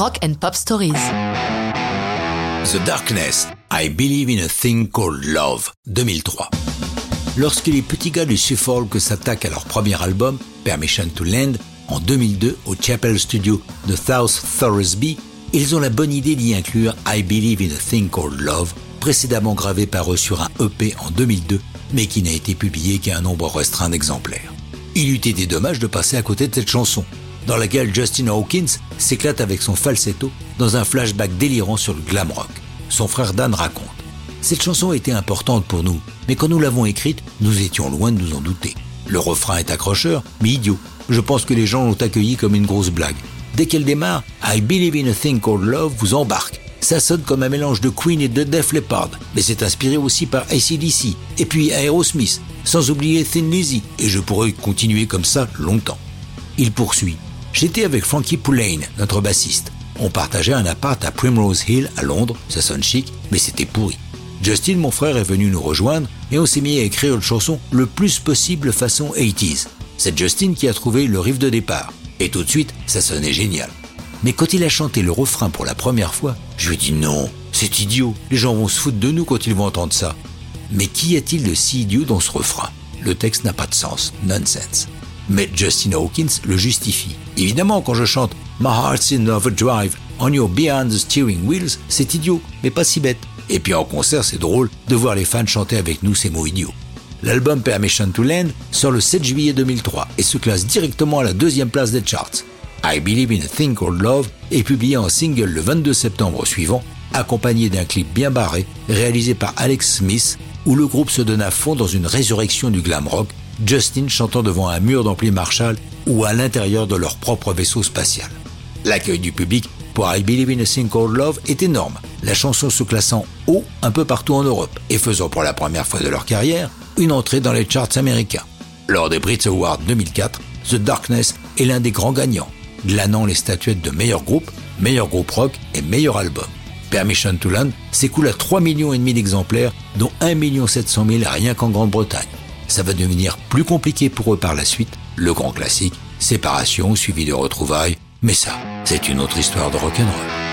Rock and Pop Stories. The Darkness, I Believe in a Thing Called Love, 2003. Lorsque les petits gars du Suffolk s'attaquent à leur premier album, Permission to Land, en 2002 au Chapel Studio de South Thoresby, ils ont la bonne idée d'y inclure I Believe in a Thing Called Love, précédemment gravé par eux sur un EP en 2002, mais qui n'a été publié qu'à un nombre restreint d'exemplaires. Il eût été dommage de passer à côté de cette chanson, dans laquelle Justin Hawkins s'éclate avec son falsetto dans un flashback délirant sur le glam rock. Son frère Dan raconte. Cette chanson était importante pour nous, mais quand nous l'avons écrite, nous étions loin de nous en douter. Le refrain est accrocheur, mais idiot. Je pense que les gens l'ont accueilli comme une grosse blague. Dès qu'elle démarre, I Believe in a Thing Called Love vous embarque. Ça sonne comme un mélange de Queen et de Def Leppard, mais c'est inspiré aussi par ACDC, et puis Aerosmith, sans oublier Thin Lizzy, et je pourrais continuer comme ça longtemps. Il poursuit. J'étais avec Frankie Poulain, notre bassiste. On partageait un appart à Primrose Hill à Londres, ça sonne chic, mais c'était pourri. Justin, mon frère, est venu nous rejoindre et on s'est mis à écrire une chanson le plus possible façon 80s. C'est Justin qui a trouvé le riff de départ. Et tout de suite, ça sonnait génial. Mais quand il a chanté le refrain pour la première fois, je lui ai dit non, c'est idiot, les gens vont se foutre de nous quand ils vont entendre ça. Mais qu'y a-t-il de si idiot dans ce refrain? Le texte n'a pas de sens, nonsense. Mais Justin Hawkins le justifie. Évidemment, quand je chante My Heart's in Overdrive, On Your Behind the Steering Wheels, c'est idiot, mais pas si bête. Et puis en concert, c'est drôle de voir les fans chanter avec nous ces mots idiots. L'album Permission to Land sort le 7 juillet 2003 et se classe directement à la deuxième place des charts. I Believe in a Thing Called Love est publié en single le 22 septembre suivant, accompagné d'un clip bien barré réalisé par Alex Smith, où le groupe se donne à fond dans une résurrection du glam rock, Justin chantant devant un mur d'ampli Marshall ou à l'intérieur de leur propre vaisseau spatial. L'accueil du public pour I Believe in a Thing Called Love est énorme, la chanson se classant haut un peu partout en Europe et faisant pour la première fois de leur carrière une entrée dans les charts américains. Lors des Brit Awards 2004, The Darkness est l'un des grands gagnants, glanant les statuettes de meilleur groupe, meilleur groupe rock et meilleur album. Permission to Land s'écoule à 3 millions d'exemplaires, dont 1 700 000 rien qu'en Grande-Bretagne. Ça va devenir plus compliqué pour eux par la suite, le grand classique, séparation suivi de retrouvailles, mais ça, c'est une autre histoire de rock'n'roll.